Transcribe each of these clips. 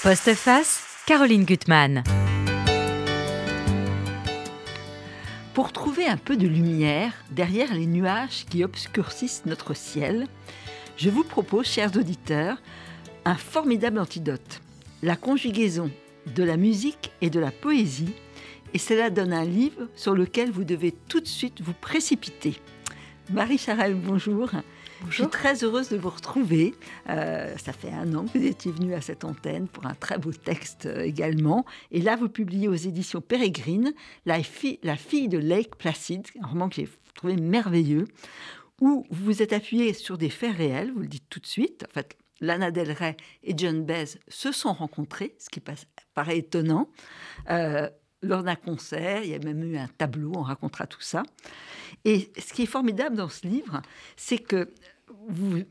Postface, Caroline Gutmann. Pour trouver un peu de lumière derrière les nuages qui obscurcissent notre ciel, je vous propose, chers auditeurs, un formidable antidote. La conjugaison de la musique et de la poésie, et cela donne un livre sur lequel vous devez tout de suite vous précipiter. Marie Charelle, bonjour. Je suis très heureuse de vous retrouver. Euh, ça fait un an que vous étiez venue à cette antenne pour un très beau texte euh, également. Et là, vous publiez aux éditions Pérégrine la fille de Lake Placid, un roman que j'ai trouvé merveilleux, où vous vous êtes appuyé sur des faits réels, vous le dites tout de suite. En fait, Lana Del Rey et John Baez se sont rencontrés, ce qui paraît étonnant. Euh, lors d'un concert, il y a même eu un tableau, on racontera tout ça. Et ce qui est formidable dans ce livre, c'est que vous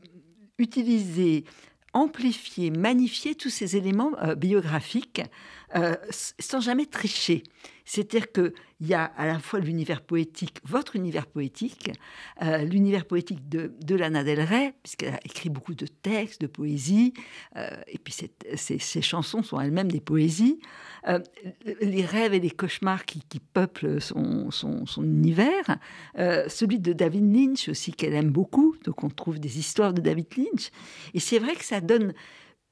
utilisez, amplifiez, magnifiez tous ces éléments euh, biographiques euh, sans jamais tricher. C'est-à-dire qu'il y a à la fois l'univers poétique, votre univers poétique, euh, l'univers poétique de, de, Lana Del Rey, puisqu'elle a écrit beaucoup de textes, de poésie, euh, et puis ces chansons sont elles-mêmes des poésies. Euh, les rêves et les cauchemars qui, peuplent son univers, celui de David Lynch aussi, qu'elle aime beaucoup, donc on trouve des histoires de David Lynch. Et c'est vrai que ça donne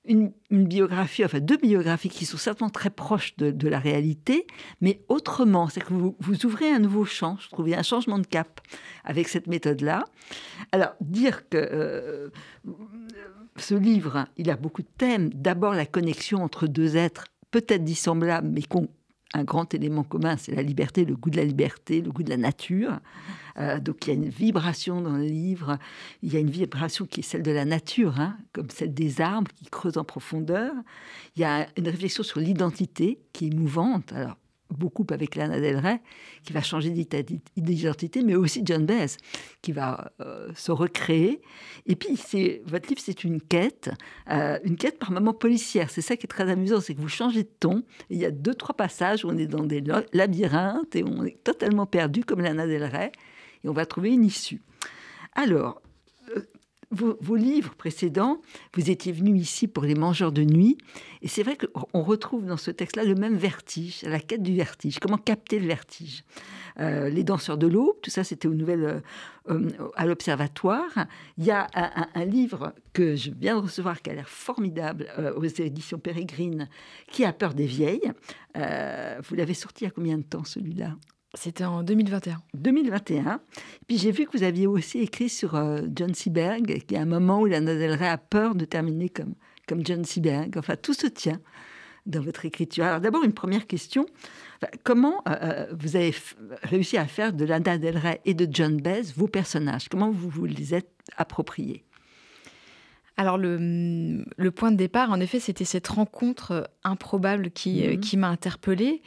une, biographie, enfin deux biographies qui sont certainement très proches de, la réalité, mais autrement. C'est que vous, vous, ouvrez un nouveau champ, je trouve, un changement de cap avec cette méthode-là. Alors, dire que euh, ce livre, il a beaucoup de thèmes. D'abord, la connexion entre deux êtres peut-être dissemblables, mais qu'on un grand élément commun, c'est la liberté, le goût de la liberté, le goût de la nature. Euh, donc il y a une vibration dans le livre, il y a une vibration qui est celle de la nature, hein, comme celle des arbres qui creusent en profondeur. Il y a une réflexion sur l'identité qui est mouvante. Alors beaucoup avec Lana Del Rey, qui va changer d'identité, mais aussi John Baez, qui va euh, se recréer. Et puis, votre livre, c'est une quête, euh, une quête par moments policière. C'est ça qui est très amusant, c'est que vous changez de ton. il y a deux, trois passages où on est dans des labyrinthes et on est totalement perdu, comme Lana Del Rey, et on va trouver une issue. Alors, vos, livres précédents, vous étiez venu ici pour Les Mangeurs de Nuit, et c'est vrai qu'on retrouve dans ce texte-là le même vertige, la quête du vertige, comment capter le vertige. Euh, les Danseurs de l'Aube, tout ça c'était aux nouvelles, euh, euh, à l'Observatoire. Il y a un, livre que je viens de recevoir qui a l'air formidable aux éditions Pérégrine, qui a peur des vieilles. vous l'avez sorti il y a combien de temps celui-là? C'était en 2021. 2021. Puis j'ai vu que vous aviez aussi écrit sur euh, John Seberg, qui est un moment où Lana Del Rey a peur de terminer comme, comme John Seberg. Enfin, tout se tient dans votre écriture. Alors d'abord, une première question. comment euh, euh, vous avez réussi à faire de Lana Del Rey et de John Baez vos personnages? Comment vous vous les êtes appropriés? Alors le, le, point de départ, en effet, c'était cette rencontre improbable qui, mhm. qui m'a interpellée.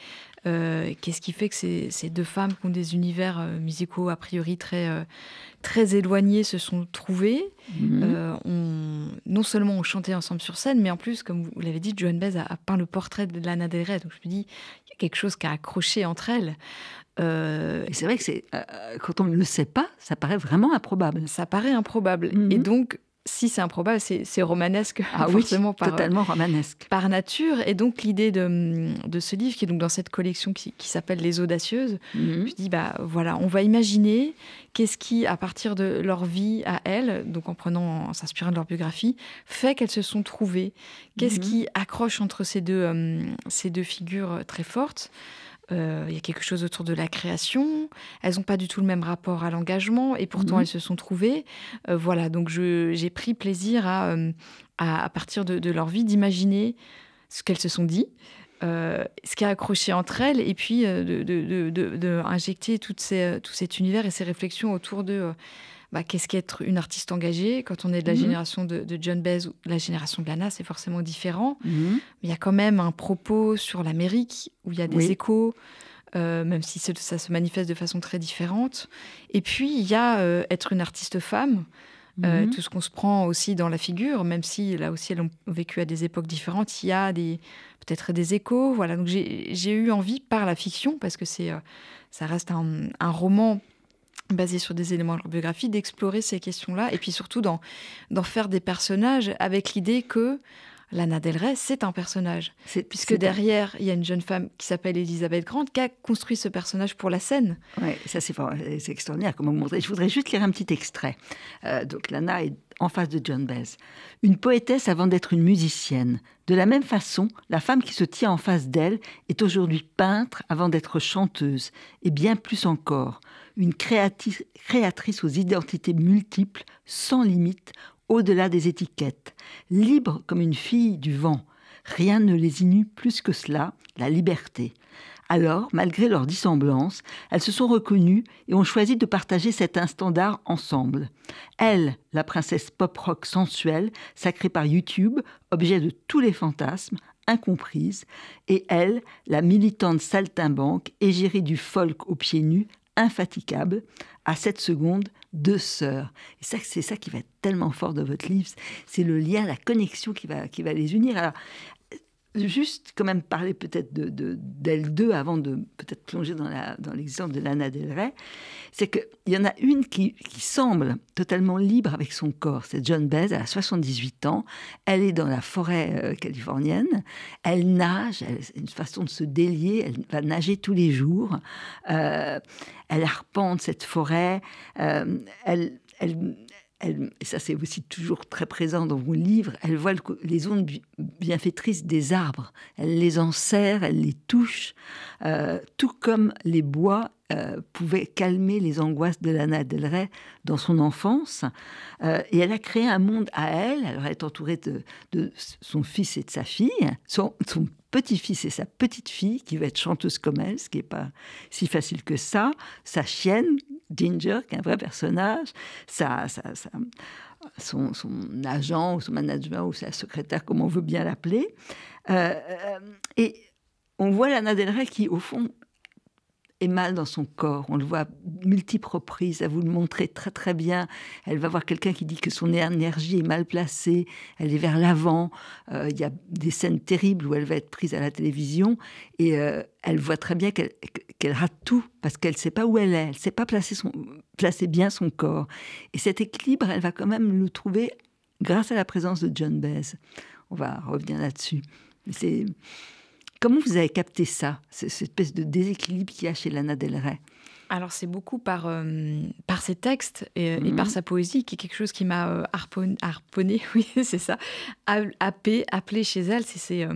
Euh, qu'est-ce qui fait que ces, ces, deux femmes qui ont des univers euh, musicaux a priori très, euh, très éloignés se sont trouvées mhm. on, Non seulement ont chanté ensemble sur scène, mais en plus, comme vous l'avez dit, Joan Baez a, peint le portrait de Lana Del Rey. Donc je me dis, il y a quelque chose qui a accroché entre elles. Et c'est vrai que c'est, quand on ne le sait pas, ça paraît vraiment improbable. Ça paraît improbable. Et mhm. donc, si c'est improbable, c'est romanesque, ah forcément par, totalement romanesque. par nature. Et donc l'idée de, de, ce livre, qui est donc dans cette collection qui, s'appelle Les Audacieuses, mhm. je dis bah voilà, on va imaginer qu'est-ce qui, à partir de leur vie à elles, donc en prenant, en s'inspirant de leur biographie, fait qu'elles se sont trouvées. Qu'est-ce mhm. qui accroche entre ces deux, euh, ces deux figures très fortes? Euh, il y a quelque chose autour de la création. Elles n'ont pas du tout le même rapport à l'engagement et pourtant mhm. elles se sont trouvées. Euh, voilà, donc j'ai pris plaisir à, euh, à, partir de, leur vie, d'imaginer ce qu'elles se sont dit, ce qui a accroché entre elles et puis de, de, de, injecter tout cet univers et ces réflexions autour de bah, qu'est-ce qu'être une artiste engagée Quand on est de la mhm. génération de, John Baez ou de la génération de Lana, c'est forcément différent. Mais il y a quand même un propos sur l'Amérique où il y a des échos. Euh, même si ça se manifeste de façon très différente. Et puis, il y a euh, être une artiste femme, euh, mhm. tout ce qu'on se prend aussi dans la figure, même si là aussi elles ont vécu à des époques différentes, il y a des, peut-être des échos. Voilà, donc j'ai eu envie par la fiction, parce que c'est, ça reste un, un roman basé sur des éléments de leur biographie, d'explorer ces questions-là et puis surtout d'en faire des personnages avec l'idée que Lana Del Rey, c'est un personnage. Puisque derrière, il y a une jeune femme qui s'appelle Elisabeth Grant qui a construit ce personnage pour la scène. Oui, ça c'est extraordinaire comment montrer. Je voudrais juste lire un petit extrait. Euh, donc Lana est en face de John Baez. Une poétesse avant d'être une musicienne. De la même façon, la femme qui se tient en face d'elle est aujourd'hui peintre avant d'être chanteuse, et bien plus encore, une créatrice aux identités multiples, sans limite, au-delà des étiquettes, libre comme une fille du vent. Rien ne les inue plus que cela, la liberté. Alors, malgré leur dissemblance, elles se sont reconnues et ont choisi de partager cet instant d'art ensemble. Elle, la princesse pop-rock sensuelle, sacrée par YouTube, objet de tous les fantasmes, incomprise, et elle, la militante saltimbanque, égérie du folk aux pieds nus, infatigable, à cette seconde, deux sœurs. Et ça, c'est ça qui va être tellement fort de votre livre, c'est le lien, la connexion qui va, qui va les unir. Alors, juste quand même parler peut-être de, d'elle deux avant de peut-être plonger dans, la, dans l'exemple de Lana Del Rey, c'est qu'il y en a une qui, qui, semble totalement libre avec son corps. C'est John Baez, elle a 78 ans, elle est dans la forêt euh, californienne, elle nage, elle, une façon de se délier, elle va nager tous les jours, euh, elle arpente cette forêt, euh, elle, elle ça c'est aussi toujours très présent dans vos livres, elle voit les ondes bienfaitrices des arbres, elle les enserre, elle les touche, euh, tout comme les bois euh, pouvaient calmer les angoisses de Lana Del Rey dans son enfance. Euh, et elle a créé un monde à elle, elle est entourée de, de son fils et de sa fille, son, son petit-fils et sa petite-fille, qui va être chanteuse comme elle, ce qui n'est pas si facile que ça, sa chienne, Ginger, qui est un vrai personnage, sa, son, agent ou son manager ou sa secrétaire, comme on veut bien l'appeler. Euh, euh, et on voit Lana Del Rey qui, au fond, est mal dans son corps. On le voit multiples reprises, à vous le montrer très très bien. Elle va voir quelqu'un qui dit que son énergie est mal placée, elle est vers l'avant. Euh, il y a des scènes terribles où elle va être prise à la télévision et euh, elle voit très bien qu'elle rate tout parce qu'elle ne sait pas où elle est, elle ne sait pas placer, son, placer bien son corps. Et cet équilibre, elle va quand même le trouver grâce à la présence de John Baez. On va revenir là-dessus. C'est Comment vous avez capté ça, cette espèce de déséquilibre qu'il y a chez Lana Del Rey? Alors c'est beaucoup par, euh, par ses textes et, par mhm. sa poésie, qui est quelque chose qui m'a euh, harponné, oui c'est ça, happé, appelé chez elle. C'est euh,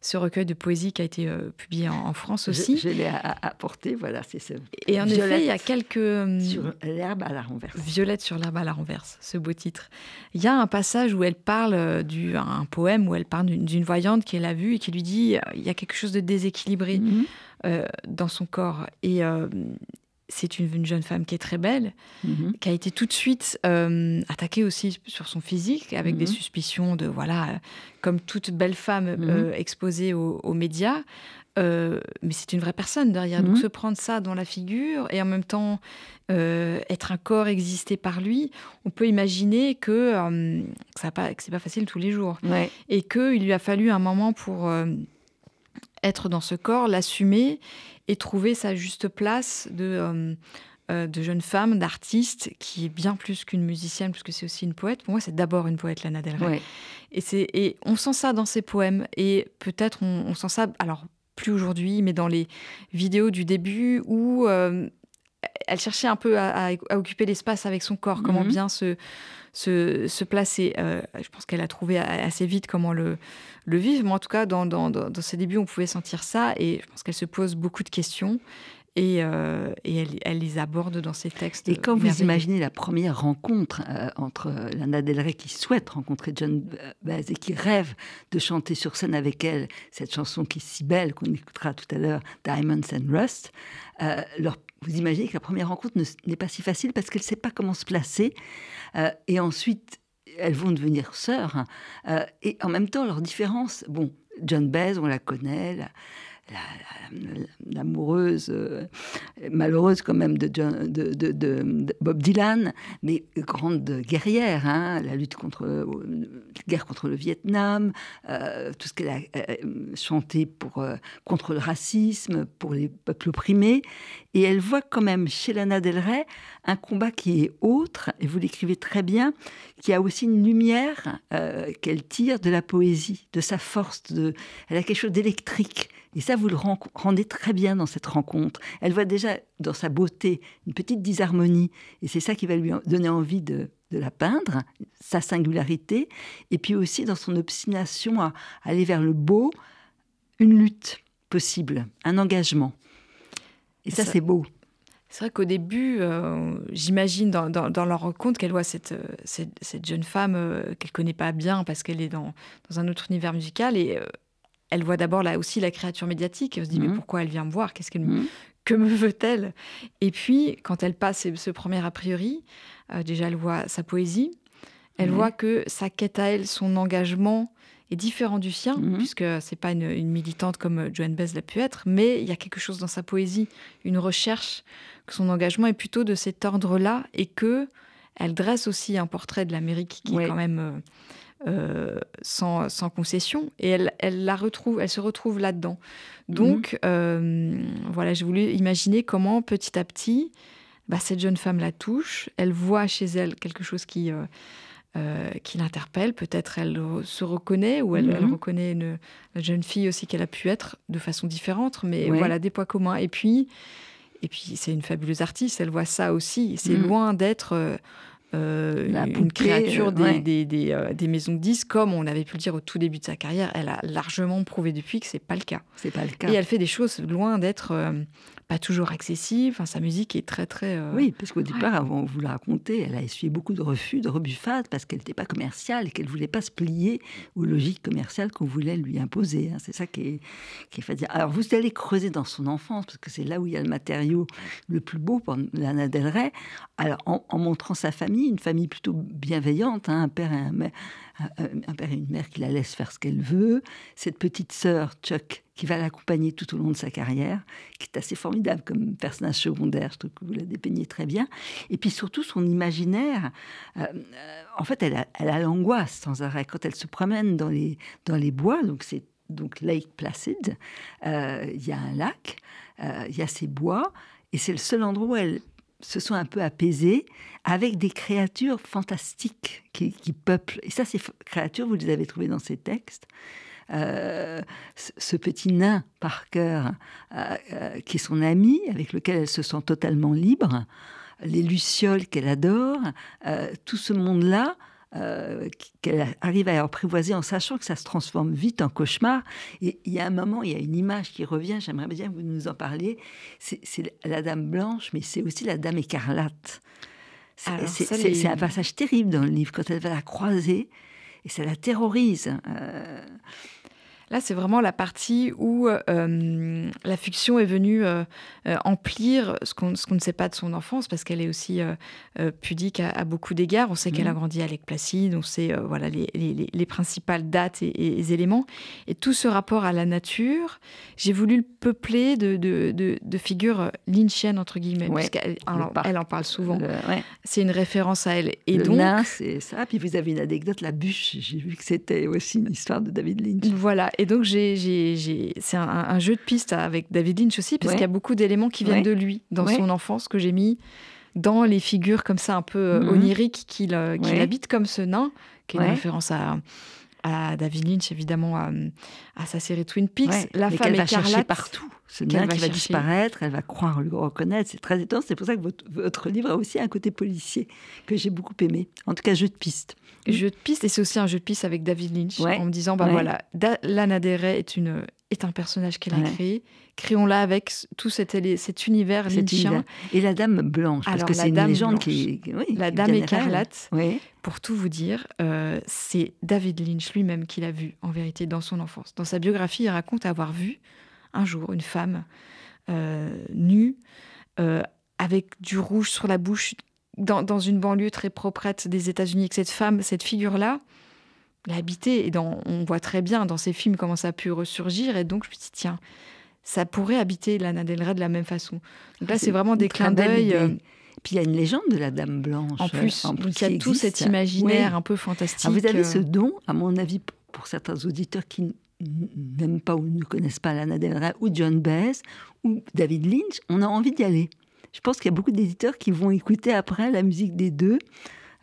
ce recueil de poésie qui a été publié en, France aussi. Je, l'ai apporté, voilà, c'est ça. Et en effet, il y a quelques... sur l'herbe à la renverse. Violette sur l'herbe à la renverse, ce beau titre. Il y a un passage où elle parle, du, un poème où elle parle d'une voyante qu'elle a vue et qui lui dit, il y a quelque chose de déséquilibré. Mhm. dans son corps. Et, c'est une, jeune femme qui est très belle, mhm. qui a été tout de suite euh, attaquée aussi sur son physique, avec des mhm. suspicions de, voilà, comme toute belle femme mhm. euh, exposée aux, médias. Euh, mais c'est une vraie personne derrière. Donc se prendre ça dans la figure et en même temps être un corps existé par lui, on peut imaginer que, ça pas, que c'est pas facile tous les jours. Et qu'il lui a fallu un moment pour être dans ce corps, l'assumer et trouver sa juste place de, euh, euh, de jeune femme, d'artiste, qui est bien plus qu'une musicienne, puisque c'est aussi une poète. Pour moi, c'est d'abord une poète, Lana Del Rey. Et, et on sent ça dans ses poèmes. Et peut-être on, sent ça, alors plus aujourd'hui, mais dans les vidéos du début où euh, elle cherchait un peu à, occuper l'espace avec son corps, comment mhm. bien se, se, se placer. je pense qu'elle a trouvé assez vite comment le le vivre. Moi, en tout cas, dans, dans, dans, ses débuts, on pouvait sentir ça. Et je pense qu'elle se pose beaucoup de questions. Et, euh, et elle, elle, les aborde dans ses textes. Et quand vous imaginez la première rencontre euh, entre Lana Del Rey qui souhaite rencontrer John Baez et qui rêve de chanter sur scène avec elle cette chanson qui est si belle qu'on écoutera tout à l'heure, Diamonds and Rust, euh, vous imaginez que la première rencontre n'est pas si facile parce qu'elle ne sait pas comment se placer. et ensuite, elles vont devenir sœurs. Hein. Et en même temps, leur différence, bon, John Baez, on la connaît, l'amoureuse euh, malheureuse quand même de, Bob Dylan, mais grande guerrière, hein, la lutte contre la guerre contre le Vietnam, euh, tout ce qu'elle a euh, chanté pour, contre le racisme, pour les peuples opprimés, et elle voit quand même chez Lana Del Rey un combat qui est autre, et vous l'écrivez très bien, qui a aussi une lumière qu'elle tire de la poésie, de sa force, de, elle a quelque chose d'électrique. Et ça, vous le rendez très bien dans cette rencontre. Elle voit déjà dans sa beauté une petite disharmonie, et c'est ça qui va lui donner envie de, la peindre, sa singularité, et puis aussi dans son obstination à aller vers le beau, une lutte possible, un engagement. Et ça, c'est beau. C'est vrai qu'au début, euh, j'imagine dans, leur rencontre qu'elle voit cette, cette, jeune femme euh, qu'elle connaît pas bien parce qu'elle est dans, un autre univers musical et euh, elle voit d'abord là aussi la créature médiatique. Elle se dit mais mhm. pourquoi elle vient me voir? Qu'est-ce qu'elle mhm. que me veut-elle? Et puis quand elle passe ce premier a priori, euh, déjà elle voit sa poésie, elle voit que sa quête à elle, son engagement est différent du sien, puisque mhm. puisque c'est pas une, militante comme Joanne Baez l'a pu être, mais il y a quelque chose dans sa poésie, une recherche, que son engagement est plutôt de cet ordre-là, et que elle dresse aussi un portrait de l'Amérique qui est quand même euh, euh, sans, concession et elle, elle, la retrouve, elle se retrouve là-dedans. Donc, mhm. euh, voilà, j'ai voulu imaginer comment petit à petit, bah, cette jeune femme la touche, elle voit chez elle quelque chose qui, euh, qui l'interpelle, peut-être elle se reconnaît ou elle, mhm. reconnaît une, la jeune fille aussi qu'elle a pu être de façon différente, mais voilà, des points communs. Et puis, et puis c'est une fabuleuse artiste, elle voit ça aussi. C'est mhm. loin d'être euh, une créature des, des, des, euh, des, maisons de disques, comme on avait pu le dire au tout début de sa carrière, elle a largement prouvé depuis que c'est pas le cas. C'est pas le cas. Et elle fait des choses loin d'être euh, pas toujours accessible. Enfin, sa musique est très, très. Oui, parce qu'au départ, avant vous le raconter, elle a essuyé beaucoup de refus, de rebuffades, parce qu'elle n'était pas commerciale et qu'elle ne voulait pas se plier aux logiques commerciales qu'on voulait lui imposer. Hein. C'est ça qui est, qui est. Alors, vous allez creuser dans son enfance, parce que c'est là où il y a le matériau le plus beau pour Lana Del Rey. Alors, en, montrant sa famille, une famille plutôt bienveillante, hein, un père et un, un père et une mère qui la laissent faire ce qu'elle veut, cette petite sœur, Chuck, qui va l'accompagner tout au long de sa carrière, qui est assez formidable comme personnage secondaire, je trouve que vous la dépeignez très bien, et puis surtout son imaginaire, euh, en fait elle a, l'angoisse sans arrêt, quand elle se promène dans les, dans les bois, donc c'est donc Lake Placid, euh, il y a un lac, euh, il y a ces bois, et c'est le seul endroit où elle se sont un peu apaisés avec des créatures fantastiques qui, peuplent. Et ça, ces créatures, vous les avez trouvées dans ces textes. Euh, ce petit nain par cœur, euh, euh, qui est son ami, avec lequel elle se sent totalement libre, les lucioles qu'elle adore, tout ce monde-là, euh, qu'elle arrive à apprivoiser en sachant que ça se transforme vite en cauchemar. Et il y a un moment, il y a une image qui revient, j'aimerais bien que vous nous en parliez, c'est la Dame Blanche, mais c'est aussi la Dame Écarlate. C'est un passage terrible dans le livre, quand elle va la croiser, et ça la terrorise. Euh, Là, c'est vraiment la partie où euh, la fiction est venue euh, euh, emplir ce qu'on ne sait pas de son enfance, parce qu'elle est aussi pudique à, beaucoup d'égards. On sait qu'elle a mhm. grandi avec Placide, on sait voilà, les, principales dates et, éléments. Et tout ce rapport à la nature, j'ai voulu le peupler de, de, figures lynchiennes, entre guillemets, parce qu'elle elle en parle souvent. C'est une référence à elle. Et le donc, c'est ça. Puis vous avez une anecdote, la bûche. J'ai vu que c'était aussi une histoire de David Lynch. Voilà. Et donc, j'ai, c'est un, jeu de piste avec David Lynch aussi, parce qu'il y a beaucoup d'éléments qui viennent de lui, dans son enfance, que j'ai mis dans les figures comme ça un peu euh, mhm. oniriques qu'il, euh, habite comme ce nain, qui est une référence à, à David Lynch, évidemment, à, sa série Twin Peaks. la femme va chercher partout. Ce nain qui va disparaître, elle va croire le reconnaître. C'est très étonnant. C'est pour ça que votre, livre a aussi un côté policier que j'ai beaucoup aimé. En tout cas, jeu de piste. Jeu de piste, et c'est aussi un jeu de piste avec David Lynch, en me disant, bah voilà, Lana Del est une est un personnage qu'elle a créé. Créons-la avec tout cet, cet univers lynchien. Et la Dame Blanche, parce que c'est une légende qui, La Dame écarlate, pour tout vous dire, euh, c'est David Lynch lui-même qui l'a vue, en vérité, dans son enfance. Dans sa biographie, il raconte avoir vu un jour une femme euh, nue, euh, avec du rouge sur la bouche, dans, une banlieue très proprette des États-Unis, que cette femme, cette figure-là, l'a habité. Et dans, on voit très bien dans ces films comment ça a pu ressurgir. Et donc, je me dis, tiens, ça pourrait habiter Lana Del Rey de la même façon. Donc là, c'est vraiment des clins d'œil. Euh, puis il y a une légende de la Dame Blanche. En plus, il y a tout cet imaginaire un peu fantastique. vous avez ce don, à mon avis, pour certains auditeurs qui n'aiment pas ou ne connaissent pas Lana Del Rey ou John Baez ou David Lynch, on a envie d'y aller. Je pense qu'il y a beaucoup d'éditeurs qui vont écouter après la musique des deux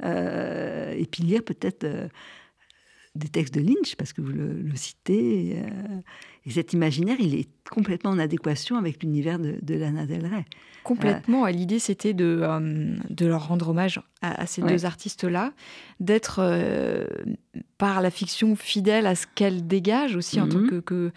euh, et puis lire peut-être euh, des textes de Lynch, parce que vous le, citez. Euh, et cet imaginaire, il est complètement en adéquation avec l'univers de, Lana Del Rey. Complètement. L'idée, c'était de, de leur rendre hommage à, ces deux artistes-là, d'être par la fiction fidèle à ce qu'elle dégage aussi en tant mhm. que, que,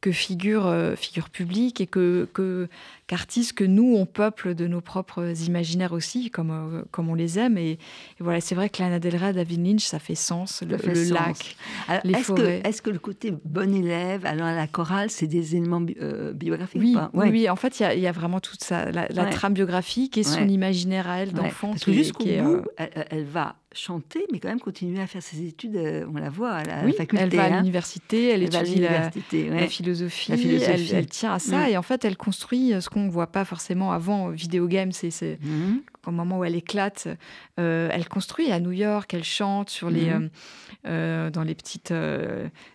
que figure, euh, figure publique et que, que qu'artiste que nous on peuple de nos propres imaginaires aussi, comme, euh, comme on les aime. Et, voilà, c'est vrai que Lana Del Rey, David Lynch, ça fait sens. Le, lac, les est-ce forêts. Que, est-ce que le côté bon élève, alors à la chorale, c'est des éléments euh, biographiques oui, pas oui, en fait, il y, y, a vraiment toute ça, la, trame biographique et son imaginaire à elle d'enfant. Parce que jusqu'au bout, elle, elle va chanter, mais quand même continuer à faire ses études. Euh, on la voit à la oui, faculté. Elle va à hein. l'université, elle, étudie la, philosophie, Elle, tient à ça. Mm. Et en fait, elle construit ce qu'on ne voit pas forcément avant. Vidéo game, c'est mm. au moment où elle éclate. Euh, elle construit à New York, elle chante sur les, mm. euh, dans les petites,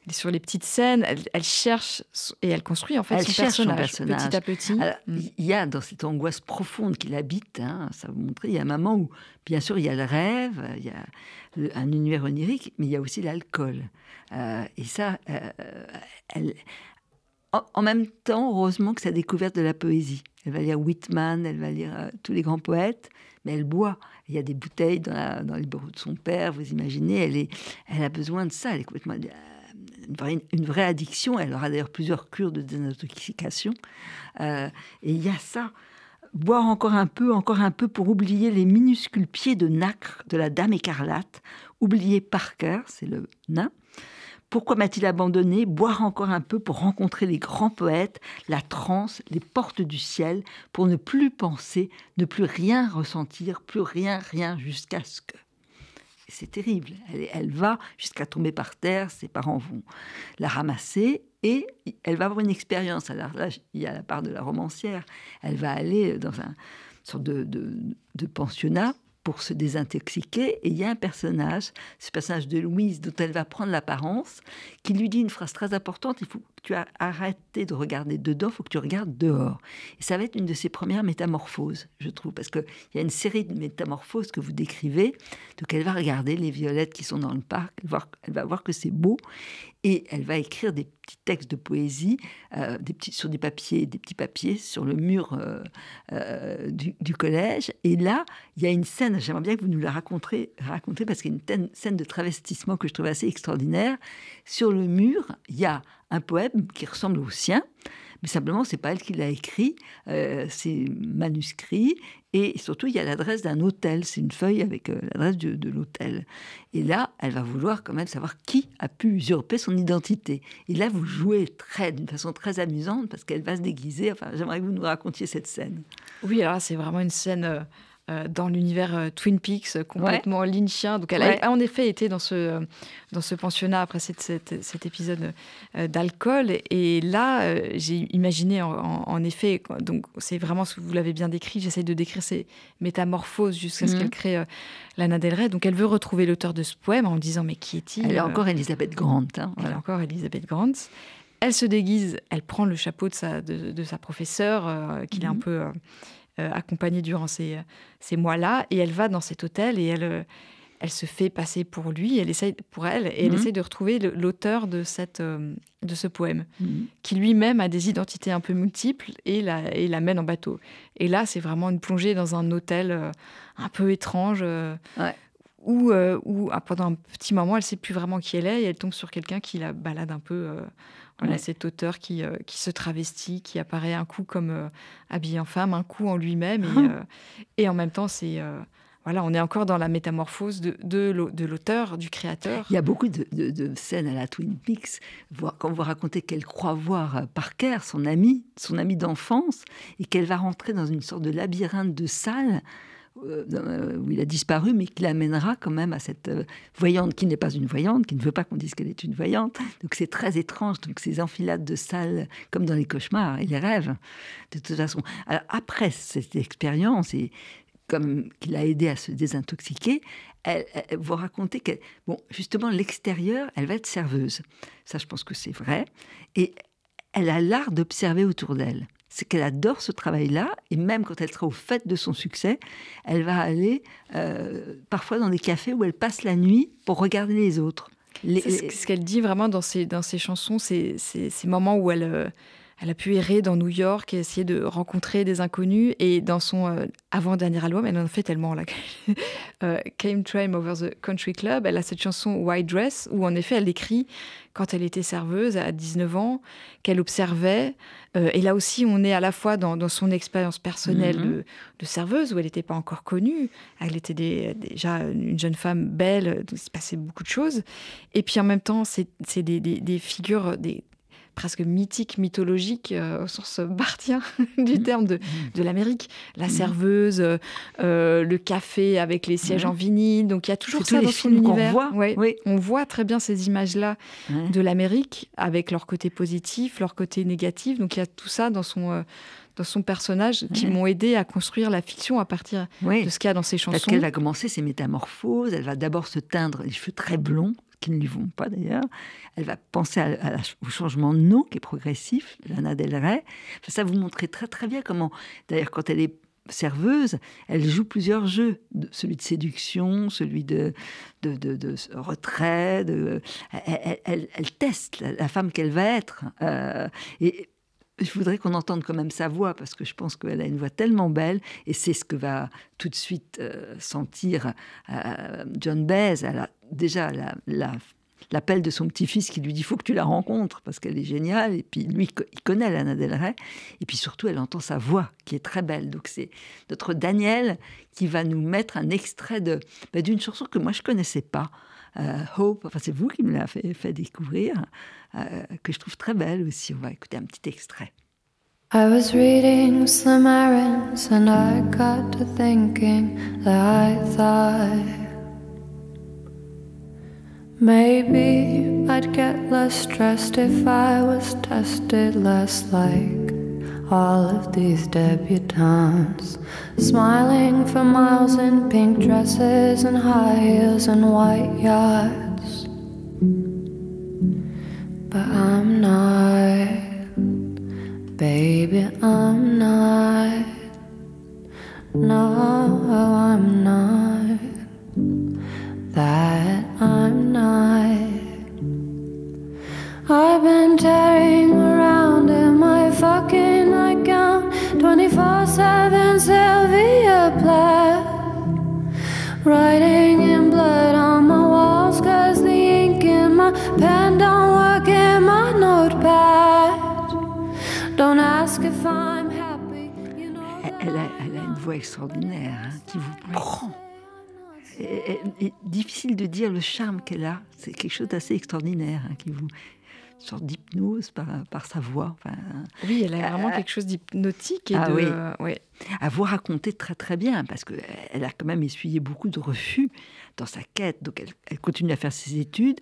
sur les petites scènes. Elle, cherche et elle construit en fait elle son, personnage, petit à petit. Il y a dans cette angoisse profonde qu'il habite, hein, ça vous montrer, il y a un moment où, bien sûr, il y a le rêve, il y a un univers onirique, mais il y a aussi l'alcool. Euh, et ça, euh, elle, en, même temps, heureusement que la découverte de la poésie. Elle va lire Whitman, elle va lire euh, tous les grands poètes, mais elle boit. Il y a des bouteilles dans, les bureaux de son père, vous imaginez, elle, est, elle a besoin de ça, elle est complètement une vraie addiction. Elle aura d'ailleurs plusieurs cures de désintoxication. et il y a ça boire encore un peu, encore un peu pour oublier les minuscules pieds de nacre de la dame écarlate, oublier Parker, c'est le nain. Pourquoi m'a-t-il abandonné Boire encore un peu pour rencontrer les grands poètes, la transe, les portes du ciel, pour ne plus penser, ne plus rien ressentir, plus rien, rien, jusqu'à ce que. C'est terrible. Elle, va jusqu'à tomber par terre, ses parents vont la ramasser et elle va avoir une expérience. Alors là, il y a la part de la romancière. Elle va aller dans un sorte de, de pensionnat pour se désintoxiquer. Et il y a un personnage, ce personnage de Louise, dont elle va prendre l'apparence, qui lui dit une phrase très importante, il faut tu as arrêté de regarder dedans, faut que tu regardes dehors. Et ça va être une de ses premières métamorphoses, je trouve, parce qu'il y a une série de métamorphoses que vous décrivez. Donc elle va regarder les violettes qui sont dans le parc, elle va voir que c'est beau, et elle va écrire des petits textes de poésie euh, sur des papiers, des petits papiers sur le mur euh, euh, du, collège. Et là, il y a une scène, j'aimerais bien que vous nous la racontez parce qu'il y a une scène de travestissement que je trouve assez extraordinaire. Sur le mur, il y a un poème qui ressemble au sien, mais simplement, c'est pas elle qui l'a écrit, euh, c'est manuscrit, et surtout, il y a l'adresse d'un hôtel, c'est une feuille avec euh, l'adresse de, l'hôtel. Et là, elle va vouloir quand même savoir qui a pu usurper son identité. Et là, vous jouez très, d'une façon très amusante, parce qu'elle va se déguiser, enfin, j'aimerais que vous nous racontiez cette scène. Oui, alors c'est vraiment une scène... Euh, euh, dans l'univers euh, Twin Peaks, euh, complètement lynchien. Donc, elle a en effet été dans ce, dans ce pensionnat après cet épisode d'alcool. Et là, j'ai imaginé en, effet, donc c'est vraiment ce que vous l'avez bien décrit, j'essaie de décrire ces métamorphoses jusqu'à ce mhm. qu'elle crée Lana Del Rey. Donc, elle veut retrouver l'auteur de ce poème en disant Mais qui est-il Elle est encore Elisabeth Grant. Hein, elle est encore Elisabeth Grant. Elle se déguise, elle prend le chapeau de sa, de, sa professeure, qu'il est un mhm. peu euh, accompagnée durant ces, ces mois-là. Et elle va dans cet hôtel et elle, euh, elle se fait passer pour lui, elle essaye, pour elle, et elle mhm. essaie de retrouver l'auteur de, cette, euh, de ce poème, mhm. qui lui-même a des identités un peu multiples et la, et mène en bateau. Et là, c'est vraiment une plongée dans un hôtel un peu étrange. Où, où, ah, pendant un petit moment, elle ne sait plus vraiment qui elle est et elle tombe sur quelqu'un qui la balade un peu voilà, cet auteur qui, euh, qui se travestit, qui apparaît un coup comme euh, habillé en femme, un coup en lui-même. Et, euh, et, en même temps, c'est. voilà, on est encore dans la métamorphose de, de l'auteur, du créateur. Il y a beaucoup de, de, scènes à la Twin Peaks, quand vous racontez qu'elle croit voir Parker, son ami, son ami d'enfance, et qu'elle va rentrer dans une sorte de labyrinthe de salles où il a disparu, mais qui l'amènera quand même à cette euh, voyante qui n'est pas une voyante, qui ne veut pas qu'on dise qu'elle est une voyante. Donc c'est très étrange, donc ces enfilades de salles, comme dans les cauchemars et les rêves, de toute façon. Après cette expérience, et comme qu'il a aidé à se désintoxiquer, elle, vous raconter que, bon, justement, l'extérieur, elle va être serveuse. Ça, je pense que c'est vrai. Et elle a l'art d'observer autour d'elle c'est qu'elle adore ce travail-là, et même quand elle sera au fait de son succès, elle va aller euh, parfois dans des cafés où elle passe la nuit pour regarder les autres. Ce qu'elle dit vraiment dans ses, dans ses chansons, c'est ces moments où elle, euh, elle a pu errer dans New York et essayer de rencontrer des inconnus. Et dans son euh, avant-dernier album, elle en fait tellement, là, Came Train Over the Country Club, elle a cette chanson White Dress, où en effet elle écrit quand elle était serveuse à 19 ans, qu'elle observait. Euh, et là aussi, on est à la fois dans, son expérience personnelle mhm. de, serveuse, où elle n'était pas encore connue. Elle était déjà une jeune femme belle, il se passait beaucoup de choses. Et puis en même temps, c'est des, des, figures, des, presque mythique, mythologique, euh, au sens bartien du mm. terme de, mm. de l'Amérique. La mm. serveuse, euh, euh, le café avec les sièges en vinyle. Donc il y a toujours ça dans son univers. Voit. Oui. On voit très bien ces images-là de l'Amérique avec leur côté positif, leur côté négatif. Donc il y a tout ça dans son dans son personnage qui m'ont aidé à construire la fiction à partir de ce qu'il y a dans ses chansons. Parce qu'elle va commencer ses métamorphoses, elle va d'abord se teindre les cheveux très blonds, qui ne lui vont pas d'ailleurs. Elle va penser au changement de nom qui est progressif, Lana Del Rey. ça vous montrait très très bien comment, d'ailleurs quand elle est serveuse, elle joue plusieurs jeux, celui de séduction, celui de, de, retrait, de, elle, teste la, femme qu'elle va être. Euh, et je voudrais qu'on entende quand même sa voix parce que je pense qu'elle a une voix tellement belle et c'est ce que va tout de suite euh, sentir euh, John Baez. Elle a déjà l'appel de son petit-fils qui lui dit faut que tu la rencontres parce qu'elle est géniale et puis lui il connaît Lana Del Rey et puis surtout elle entend sa voix qui est très belle donc c'est notre Daniel qui va nous mettre un extrait de bah, d'une chanson que moi je connaissais pas Hope enfin c'est vous qui me l'avez fait découvrir euh, que je trouve très belle aussi. On va écouter un petit extrait. I was reading some errands and I got to thinking that I thought maybe I'd get less stressed if I was tested less like all of these debutantes, smiling for miles in pink dresses and high heels and white yachts. but I'm not. Baby, I'm not. No, I'm not. That I'm not. I've been tearing 24-7 elle, a, une voix extraordinaire hein, qui vous prend et, difficile de dire le charme qu'elle a, c'est quelque chose d'assez extraordinaire hein, qui vous sorte d'hypnose par, par, sa voix. oui, elle a vraiment euh, quelque chose d'hypnotique et ah de, oui. oui. À vous raconter très très bien parce qu'elle a quand même essuyé beaucoup de refus dans sa quête. Donc elle, elle continue à faire ses études.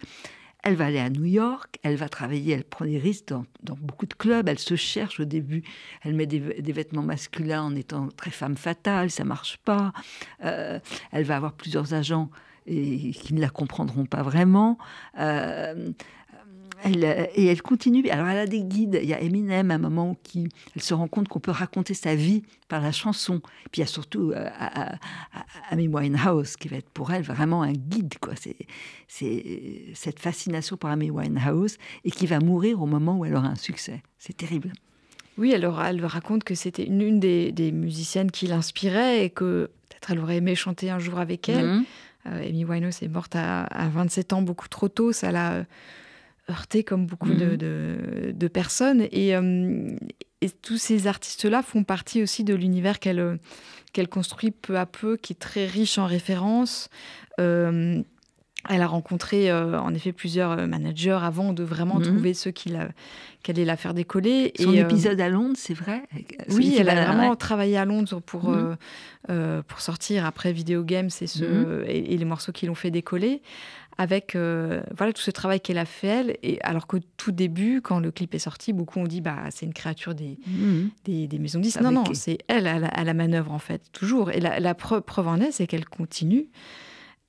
Elle va aller à New York, elle va travailler, elle prend des risques dans, beaucoup de clubs, elle se cherche au début, elle met des, vêtements masculins en étant très femme fatale, ça marche pas. Euh, elle va avoir plusieurs agents et, qui ne la comprendront pas vraiment. Euh, euh, et elle continue. Alors, elle a des guides. Il y a Eminem à un moment où elle se rend compte qu'on peut raconter sa vie par la chanson. Puis il y a surtout euh, Amy Winehouse qui va être pour elle vraiment un guide. Quoi. C'est, cette fascination pour Amy Winehouse et qui va mourir au moment où elle aura un succès. C'est terrible. Oui, alors elle raconte que c'était une, des, musiciennes qui l'inspirait et que peut-être elle aurait aimé chanter un jour avec elle. Mm-hmm. Euh, Amy Winehouse est morte à, à, 27 ans, beaucoup trop tôt. Ça l'a heurté comme beaucoup de, mhm. personnes. Euh, et, tous ces artistes-là font partie aussi de l'univers qu'elle qu'elle construit peu à peu, qui est très riche en références. Euh, Elle a rencontré en effet plusieurs managers avant de vraiment mhm. trouver ceux qui allait la faire décoller. Son épisode à Londres, c'est vrai? Oui, elle a vraiment travaillé à Londres pour, mhm. pour sortir après Video Games et, ce, mhm. et, les morceaux qui l'ont fait décoller avec euh, voilà tout ce travail qu'elle a fait elle. Et alors qu'au tout début, quand le clip est sorti, beaucoup ont dit bah c'est une créature des, mhm. des, maisons de disques. Non non, c'est elle à la, manœuvre en fait toujours. Et la, la preuve en est, c'est qu'elle continue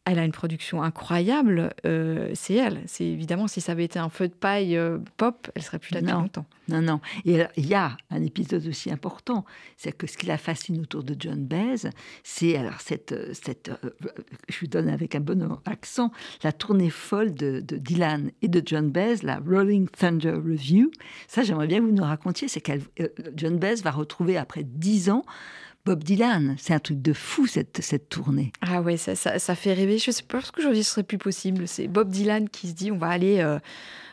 elle a une production incroyable, euh, c'est elle. C'est évidemment si ça avait été un feu de paille euh, pop, elle serait plus là depuis longtemps. Non, non. Et il y a un épisode aussi important, c'est que ce qui la fascine autour de John Baez, c'est alors cette, cette, euh, je lui donne avec un bon accent, la tournée folle de, Dylan et de John Baez, la Rolling Thunder Review. Ça, j'aimerais bien que vous nous racontiez, c'est que John Baez va retrouver après dix ans Bob Dylan. C'est un truc de fou, cette, cette tournée. Ah ouais, ça, ça, fait rêver. Je sais pas ce qu'aujourd'hui ce serait plus possible. C'est Bob Dylan qui se dit on va aller. Euh,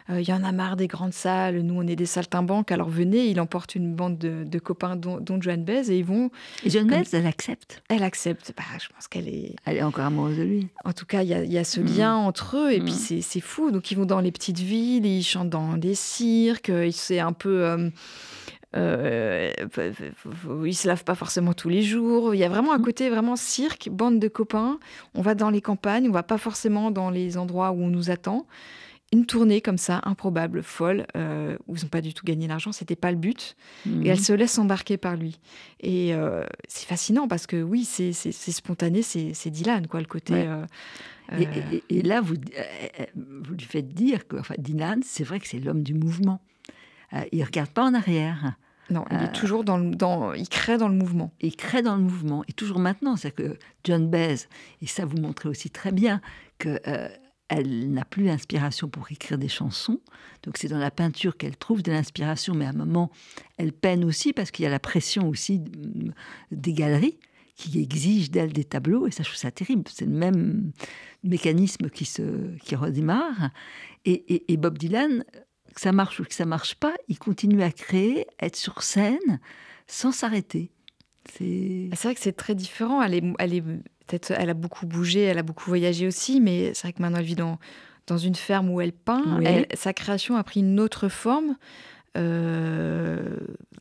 euh, il y en a marre des grandes salles, nous on est des saltimbanques, alors venez, il emporte une bande de, copains dont, dont Joan Baez et ils vont... Et Joan Baez, elle accepte Elle accepte, bah, je pense qu'elle est... Elle est encore amoureuse de lui. En tout cas, il y, a ce mm. lien entre eux et puis mm. c'est fou, donc ils vont dans les petites villes, ils chantent dans des cirques, c'est un peu... Euh, euh, ils se lavent pas forcément tous les jours. Il y a vraiment un mmh. côté vraiment cirque, bande de copains. On va dans les campagnes, on va pas forcément dans les endroits où on nous attend. Une tournée comme ça, improbable, folle, euh, où ils n'ont pas du tout gagné l'argent, c'était pas le but. Et elle mmh. se laisse embarquer par lui. Et euh, c'est fascinant parce que oui, c'est spontané, c'est Dylan, quoi, le côté. Euh, et, là, vous, vous lui faites dire que enfin, Dylan, c'est vrai que c'est l'homme du mouvement. Euh, il regarde pas en arrière. Non, il est euh, toujours dans, le, dans, il crée dans le mouvement. Il crée dans le mouvement et toujours maintenant, c'est que John Baez et ça vous montrez aussi très bien que euh, elle n'a plus l'inspiration pour écrire des chansons. Donc c'est dans la peinture qu'elle trouve de l'inspiration, mais à un moment, elle peine aussi parce qu'il y a la pression aussi des galeries qui exigent d'elle des tableaux, et ça, je trouve ça terrible. C'est le même mécanisme qui, se, qui redémarre. et Bob Dylan que ça marche ou que ça marche pas, il continue à créer, être sur scène, sans s'arrêter. C'est vrai que c'est très différent. Elle, est, elle, est, peut-être, elle a beaucoup bougé, elle a beaucoup voyagé aussi, mais c'est vrai que maintenant elle vit dans, dans une ferme où elle peint. sa création a pris une autre forme. Euh,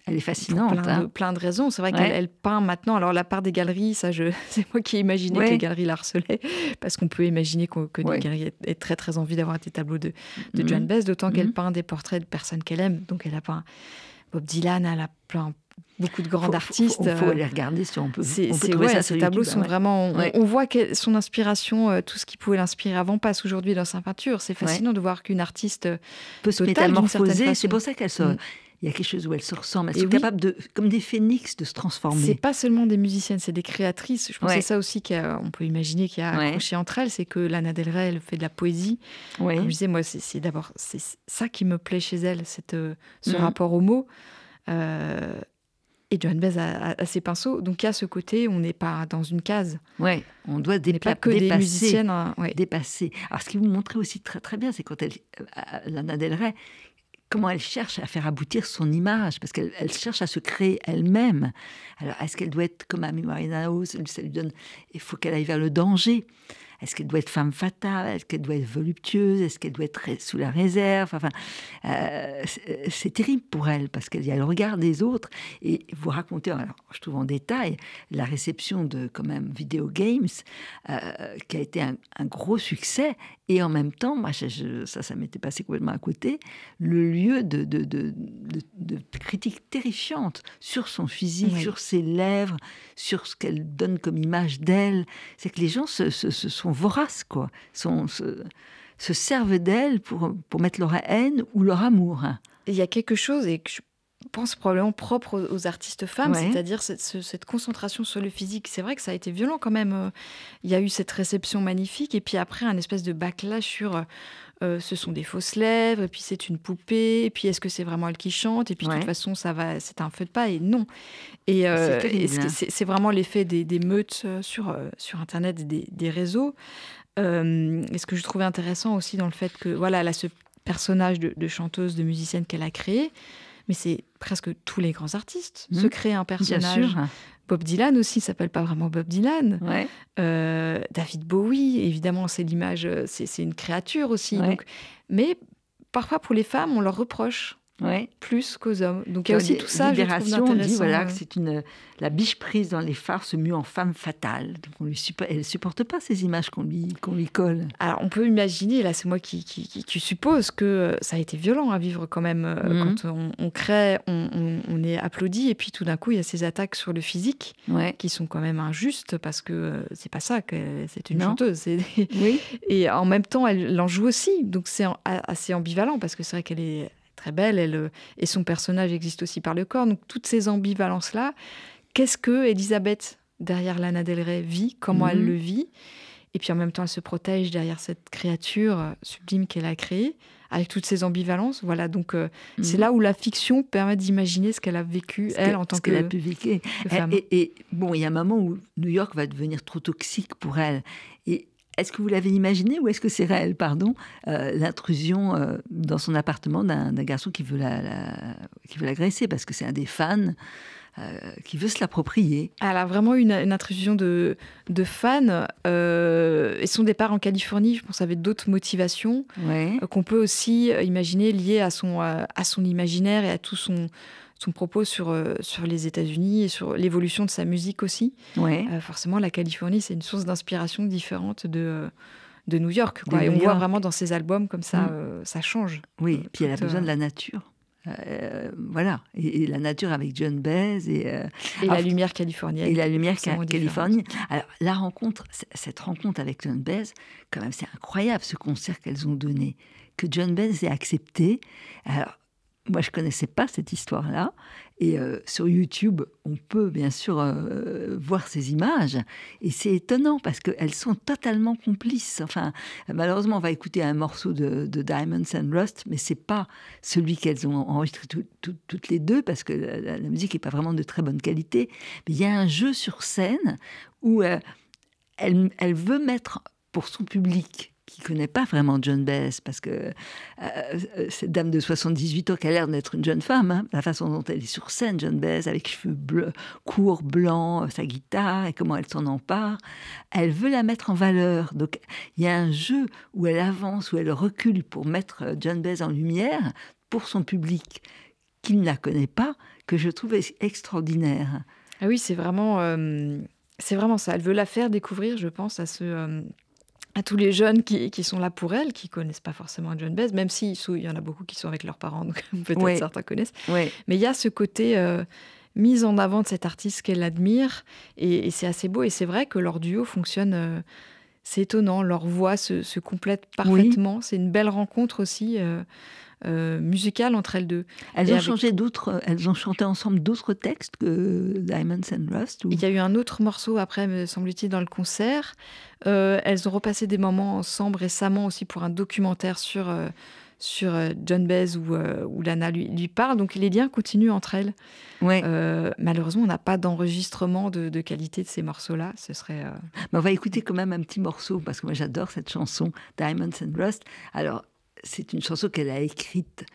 elle est fascinante. Pour plein, de, hein. plein de raisons. C'est vrai qu'elle peint maintenant. Alors, la part des galeries, ça, je, c'est moi qui ai imaginé que les galeries la harcelaient. Parce qu'on peut imaginer que les galeries aient très, très envie d'avoir des tableaux de, mhm. Bess, d'autant qu'elle mhm. peint des portraits de personnes qu'elle aime. Donc, elle a peint Bob Dylan, elle a plein, beaucoup de grands artistes. Il faut, aller regarder si on peut, on peut ça Ces tableaux sont vraiment... On, voit que son inspiration, euh, tout ce qui pouvait l'inspirer avant, passe aujourd'hui dans sa peinture. C'est fascinant de voir qu'une artiste euh, peut se métamorphoser. C'est pour ça qu'elle se... Mm. Il y a quelque chose où elles se ressemblent. Elles sont capables, de, comme des phénix, de se transformer. C'est pas seulement des musiciennes, c'est des créatrices. Je pense que c'est ça aussi qu'on peut imaginer qu'il y a accroché entre elles. C'est que Lana Del Rey, elle fait de la poésie. Comme je disais, moi, c'est d'abord c'est ça qui me plaît chez elle, cette, euh, ce mm. rapport au mot. Euh, et Joan Baez a, ses pinceaux. Donc a ce côté, on n'est pas dans une case. Ouais, on doit pas que dépasser, des musiciennes. Hein, dépasser. Alors ce qui vous montrait aussi très très bien, c'est quand elle, euh, Lana Del Rey, comment elle cherche à faire aboutir son image, parce qu'elle cherche à se créer elle-même. Alors est-ce qu'elle doit être comme Amy Winehouse Ça lui donne, il faut qu'elle aille vers le danger. Est-ce qu'elle doit être femme fatale? Est-ce qu'elle doit être voluptueuse? Est-ce qu'elle doit être sous la réserve? Enfin, euh, c'est terrible pour elle parce qu'il y a le regard des autres. Et vous racontez, alors, je trouve en détail, la réception de quand même Video Games, euh, qui a été un, gros succès. Et en même temps, moi, ça, ça m'était passé complètement à côté, le lieu de, de, de, de critiques terrifiantes sur son physique, sur ses lèvres, sur ce qu'elle donne comme image d'elle. C'est que les gens se, se, se sont voraces, quoi, sont, se, servent d'elle pour, pour mettre leur haine ou leur amour. Il y a quelque chose, et que je pense probablement propre aux, artistes femmes, c'est-à-dire cette, concentration sur le physique. C'est vrai que ça a été violent quand même. Euh, il y a eu cette réception magnifique, et puis après, un espèce de backlash sur euh, ce sont des fausses lèvres, et puis c'est une poupée, et puis est-ce que c'est vraiment elle qui chante, et puis de toute façon, ça va, c'est un feu de paille. Non. Et, euh, hein. c'est vraiment l'effet des, meutes euh, sur, sur Internet, des, des réseaux. et ce que je trouvais intéressant aussi dans le fait que, voilà, elle a ce personnage de, chanteuse, de musicienne qu'elle a créé, mais c'est presque tous les grands artistes se mmh. créent un personnage Bob Dylan aussi s'appelle pas vraiment Bob Dylan. Ouais. Euh, David Bowie, évidemment, c'est l'image, euh, c'est une créature aussi. Donc, mais parfois pour les femmes, on leur reproche Ouais. plus qu'aux hommes. Donc il y a aussi tout ça. je Libération dit voilà que c'est une la biche prise dans les phares se mue en femme fatale. Donc on lui elle supporte pas ces images qu'on lui qu'on lui colle. Alors on peut imaginer, là c'est moi qui, qui, qui- qui suppose que euh, ça a été violent à vivre quand même. euh, Mhm. Quand on, on crée, on, on- on est applaudi et puis tout d'un coup il y a ces attaques sur le physique Ouais. qui sont quand même injustes parce que euh, c'est pas ça que c'est une Non. chanteuse. Oui. Et en même temps, elle en joue aussi. Donc c'est assez ambivalent parce que c'est vrai qu'elle est très belle elle, euh, et son personnage existe aussi par le corps. Donc toutes ces ambivalences-là, qu'est-ce que Elisabeth, derrière Lana Del Rey, vit? Comment Mhm. elle le vit? Et puis en même temps, elle se protège derrière cette créature euh, sublime qu'elle a créée avec toutes ces ambivalences. Voilà, donc euh, c'est Mhm. là où la fiction permet d'imaginer ce qu'elle a vécu, Ce elle, que- en tant ce que, qu'elle a pu. Et, et- bon, il y a un moment où New York va devenir trop toxique pour elle. Est-ce que vous l'avez imaginé ou est-ce que c'est réel, pardon, euh, l'intrusion euh, dans son appartement d'un garçon qui veut la, la- qui veut l'agresser parce que c'est un des fans euh, qui veut se l'approprier? Elle a vraiment une, une intrusion de, de fans. euh, et son départ en Californie, je pense, avait d'autres motivations Ouais. euh, qu'on peut aussi imaginer liées à son, à son imaginaire et à tout son, son propos sur, euh, sur les États-Unis et sur l'évolution de sa musique aussi. Ouais. Euh, forcément, la Californie, c'est une source d'inspiration différente de, euh, de New York. Quoi. De et on voit vraiment dans ses albums comme ça, Mm. euh, ça change. Oui, puis elle a besoin euh, de la nature. Euh, voilà, et, et la nature avec John Baez et, Et Ah, la lumière californienne. et la lumière forcément ca- différente. Californie. Alors la rencontre, cette rencontre avec John Baez, quand même, c'est incroyable ce concert qu'elles ont donné, que John Baez ait accepté. Alors moi, je connaissais pas cette histoire-là, et euh, sur YouTube, on peut bien sûr euh, voir ces images, et c'est étonnant parce qu'elles sont totalement complices. Enfin, malheureusement, on va écouter un morceau de, Diamonds and Rust, mais c'est pas celui qu'elles ont enregistré tout- tout- toutes les deux parce que la, musique n'est pas vraiment de très bonne qualité. Mais il y a un jeu sur scène où euh, elle veut mettre pour son public qui connaît pas vraiment John Baez, parce que euh, euh, cette dame de 78 ans qui a l'air d'être une jeune femme, hein, la façon dont elle est sur scène, John Baez, avec cheveux bleus, courts, blancs, euh, sa guitare, et comment elle s'en empare, elle veut la mettre en valeur. Donc il y a un jeu où elle avance, où elle recule pour mettre John Baez en lumière pour son public qui ne la connaît pas, que je trouve ex- extraordinaire. Ah oui, c'est vraiment, c'est vraiment ça. Elle veut la faire découvrir, je pense, à ce, à tous les jeunes qui, qui sont là pour elle, qui connaissent pas forcément John Baez, même si sous- il y en a beaucoup qui sont avec leurs parents, donc peut-être certains connaissent. Mais il y a ce côté euh, mise en avant de cet artiste qu'elle admire, et, et c'est assez beau. Et c'est vrai que leur duo fonctionne. euh, c'est étonnant, leur voix se, se complète parfaitement. C'est une belle rencontre aussi euh, euh, musicale entre elles deux. Elles Et ont avec- changé d'autres, elles ont chanté ensemble d'autres textes que Diamonds and Rust. ou- Il y a eu un autre morceau après, me semble-t-il, dans le concert. Euh, elles ont repassé des moments ensemble récemment aussi pour un documentaire sur, sur euh, John Baez où, euh, où Lana lui, lui parle. Donc les liens continuent entre elles. Ouais. Euh, malheureusement, on n'a pas d'enregistrement de, de qualité de ces morceaux-là. Ce serait. euh, Mais on va écouter quand même un petit morceau parce que moi j'adore cette chanson Diamonds and Rust. Alors c'est une chanson qu'elle a écrite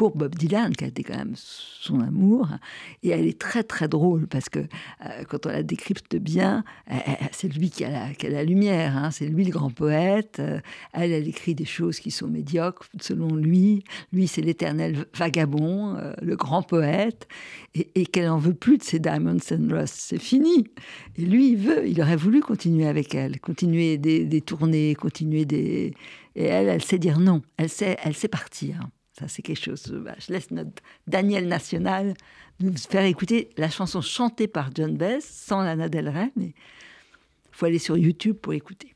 pour Bob Dylan, qui a été quand même son amour, et elle est très très drôle parce que euh, quand on la décrypte bien, euh, euh, c'est lui qui a la, lumière, hein, c'est lui le grand poète. Elle, elle écrit des choses qui sont médiocres selon lui. Lui, c'est l'éternel vagabond, le grand poète, et, qu'elle en veut plus de ces Diamonds and Rust. C'est fini. Et lui, il veut, il aurait voulu continuer avec elle, continuer des, des tournées, continuer des. Et elle, elle sait dire non. Elle sait, elle sait partir. Ça, c'est quelque chose. bah, je laisse notre Daniel National nous faire écouter la chanson chantée par John Baez, sans Lana Del Rey, mais il faut aller sur YouTube pour écouter.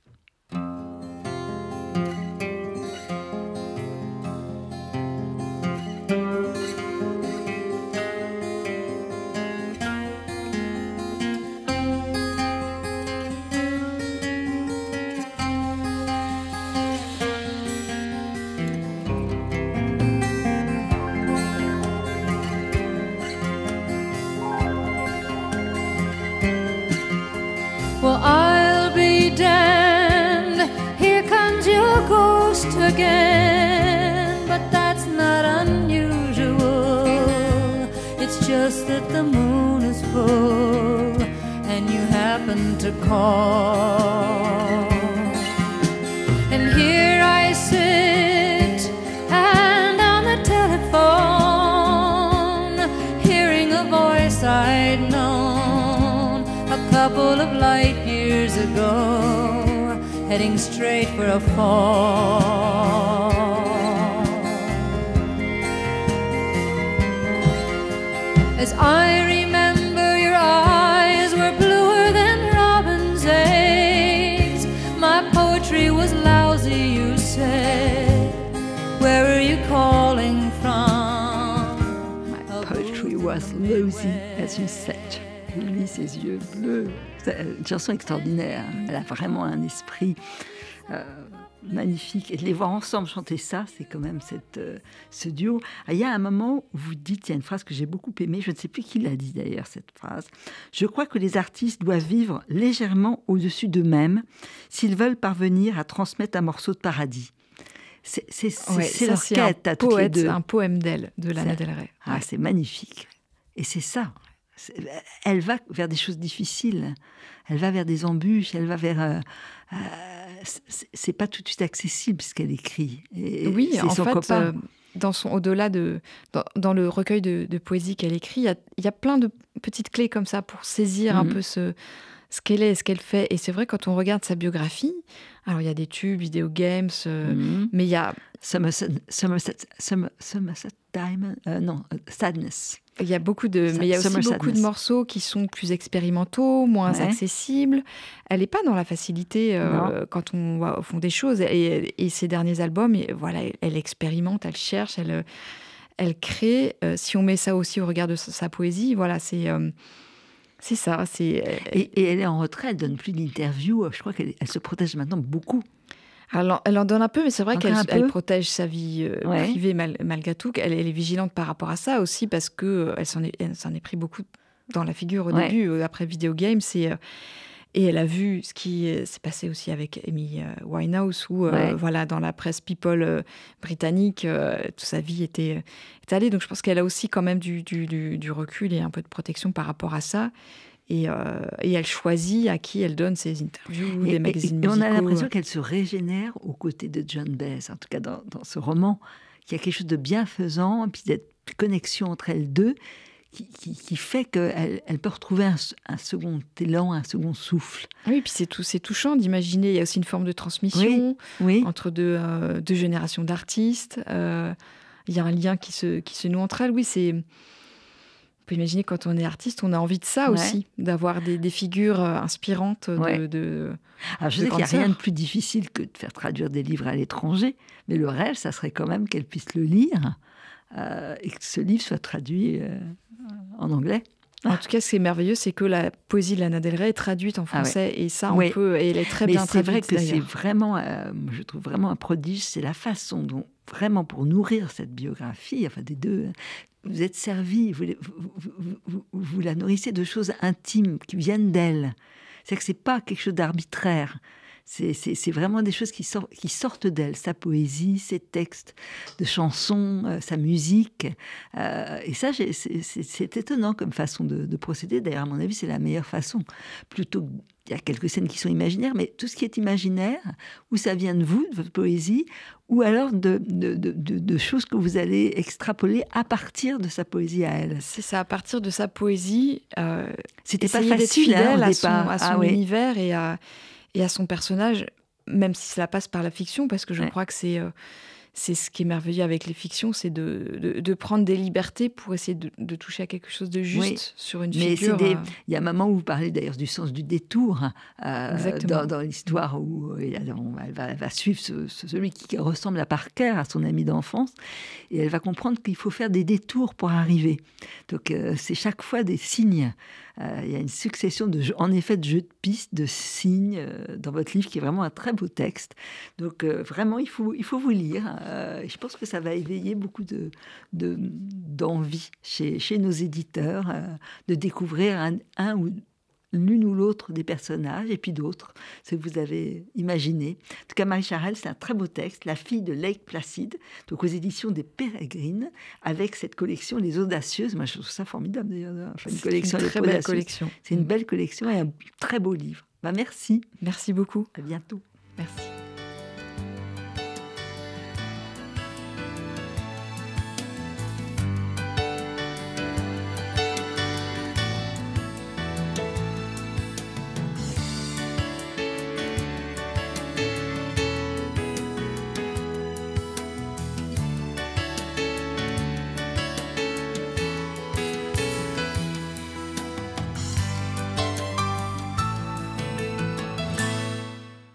Heading straight for a fall. As I remember, your eyes were bluer than robin's eggs. My poetry was lousy, you said. Where are you calling from? My poetry was lousy, as you said. Lui, ses yeux bleus. C'est une chanson extraordinaire. Elle a vraiment un esprit. Euh, magnifique. Et de les voir ensemble chanter ça, c'est quand même cette, euh, ce duo. Ah, il y a un moment où vous dites, il y a une phrase que j'ai beaucoup aimée, je ne sais plus qui l'a dit d'ailleurs, cette phrase. Je crois que les artistes doivent vivre légèrement au-dessus d'eux-mêmes s'ils veulent parvenir à transmettre un morceau de paradis. C'est ouais, leur quête à toutes les deux. un poème d'elle, de Lana Del Rey. Ah, c'est magnifique. Et c'est ça. Elle va vers des choses difficiles. Elle va vers des embûches. Elle va vers. Euh, euh, c'est pas tout de suite accessible ce qu'elle écrit. Et oui, en fait, euh, dans son au-delà de dans, le recueil de, poésie qu'elle écrit, il y, a, il y, a, plein de petites clés comme ça pour saisir un mhm. peu ce ce qu'elle est, ce qu'elle fait. Et c'est vrai quand on regarde sa biographie, alors il y a des tubes, vidéo games, euh, mhm. mais il y a Somerset, Somerset, Somerset Diamond, euh, non, Sadness. Il y a beaucoup de, mais il y a aussi beaucoup de morceaux qui sont plus expérimentaux, moins accessibles. Elle n'est pas dans la facilité euh, quand on va au fond des choses. Et, ses derniers albums, voilà, elle expérimente, elle cherche, elle, elle crée. Euh, si on met ça aussi au regard de sa, poésie, voilà, c'est euh, c'est ça. C'est et, elle est en retrait, elle donne plus d'interviews. Je crois qu'elle se protège maintenant beaucoup. Alors, elle en donne un peu, mais c'est vrai qu'elle protège sa vie euh, privée malgré tout. Elle, elle, est vigilante par rapport à ça aussi parce que euh, elle s'en est, est, pris beaucoup dans la figure au début, euh, après Video Games. Et, et elle a vu ce qui s'est passé aussi avec Amy Winehouse, où voilà, dans la presse people britannique, toute sa vie était étalée. Donc je pense qu'elle a aussi quand même du, du, du, recul et un peu de protection par rapport à ça. Euh, et, elle choisit à qui elle donne ses interviews, des magazines et, on a l'impression qu'elle se régénère aux côtés de John Bess, en tout cas dans, ce roman. Il y a quelque chose de bienfaisant, puis cette connexion entre elles deux qui, fait qu'elle elle peut retrouver un, second élan, un second souffle. Oui, puis c'est tout, touchant d'imaginer. Il y a aussi une forme de transmission oui, entre deux, euh, deux générations d'artistes. Euh, il y a un lien qui se, qui se noue entre elles. Oui, c'est on peut imaginer quand on est artiste, on a envie de ça aussi, d'avoir des, figures euh, inspirantes. De, Alors je sais qu'il n'y a rien de plus difficile que de faire traduire des livres à l'étranger, mais le rêve, ça serait quand même qu'elle puisse le lire euh, et que ce livre soit traduit euh, en anglais. En tout cas, ce qui est merveilleux, c'est que la poésie de Lana Del Rey est traduite en ah français, et ça, on peut, et elle est très bien traduite. C'est vrai que c'est vraiment, je trouve vraiment un prodige, c'est la façon dont vraiment pour nourrir cette biographie, enfin des deux, vous êtes servi, vous, vous, la nourrissez de choses intimes qui viennent d'elle. C'est que c'est pas quelque chose d'arbitraire. C'est vraiment des choses qui, qui sortent d'elle, sa poésie, ses textes de chansons, euh, sa musique. Euh, et ça, c'est étonnant comme façon de, de procéder. D'ailleurs, à mon avis, c'est la meilleure façon. Plutôt il y a quelques scènes qui sont imaginaires, mais tout ce qui est imaginaire, où ça vient de vous, de votre poésie, ou alors de, de, de, choses que vous allez extrapoler à partir de sa poésie à elle. C'est ça, à partir de sa poésie. Euh, C'était pas facile hein, fidèle à son, à son ah univers et à, et à son personnage, même si cela passe par la fiction, parce que je crois que c'est. Euh, c'est ce qui est merveilleux avec les fictions, c'est de, de, prendre des libertés pour essayer de, toucher à quelque chose de juste sur une mais figure. Euh. Il y a un moment où vous parlez d'ailleurs du sens du détour euh, dans, dans l'histoire où euh, elle va, va suivre celui qui ressemble à Parker, à son ami d'enfance, et elle va comprendre qu'il faut faire des détours pour arriver. Donc c'est chaque fois des signes. il y a une succession de, en effet, de jeux de pistes, de signes dans votre livre qui est vraiment un très beau texte. Donc vraiment, il faut, il faut vous lire. Euh, je pense que ça va éveiller beaucoup de, d'envie chez, chez, nos éditeurs euh, de découvrir un, ou l'une ou l'autre des personnages, et puis d'autres, ce que vous avez imaginé. En tout cas, Marie Charelle, c'est un très beau texte, La fille de Lake Placid, donc aux éditions des Pérégrines, avec cette collection Les Audacieuses. Moi, je trouve ça formidable d'ailleurs, enfin, une collection une très belle collection. C'est une belle collection et un très beau livre. Bah, merci. Merci beaucoup. À bientôt. Merci.